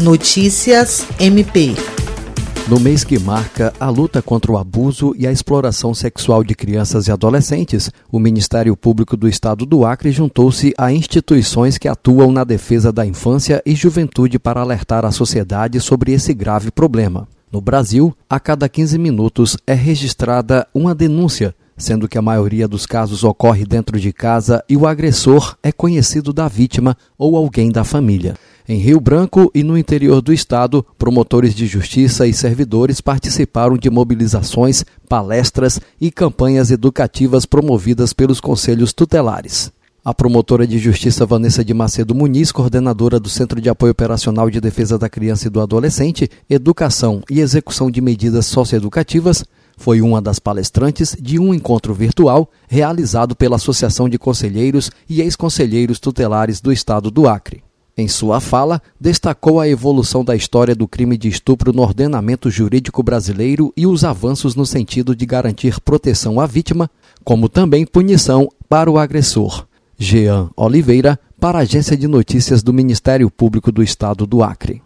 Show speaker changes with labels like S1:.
S1: Notícias MP.
S2: No mês que marca a luta contra o abuso e a exploração sexual de crianças e adolescentes, o Ministério Público do Estado do Acre juntou-se a instituições que atuam na defesa da infância e juventude para alertar a sociedade sobre esse grave problema. No Brasil, a cada 15 minutos é registrada uma denúncia, sendo que a maioria dos casos ocorre dentro de casa e o agressor é conhecido da vítima ou alguém da família. Em Rio Branco e no interior do estado, promotores de justiça e servidores participaram de mobilizações, palestras e campanhas educativas promovidas pelos conselhos tutelares. A promotora de justiça Vanessa de Macedo Muniz, coordenadora do Centro de Apoio Operacional de Defesa da Criança e do Adolescente, Educação e Execução de Medidas Socioeducativas, foi uma das palestrantes de um encontro virtual realizado pela Associação de Conselheiros e Ex-Conselheiros Tutelares do Estado do Acre. Em sua fala, destacou a evolução da história do crime de estupro no ordenamento jurídico brasileiro e os avanços no sentido de garantir proteção à vítima, como também punição para o agressor. Jean Oliveira, para a Agência de Notícias do Ministério Público do Estado do Acre.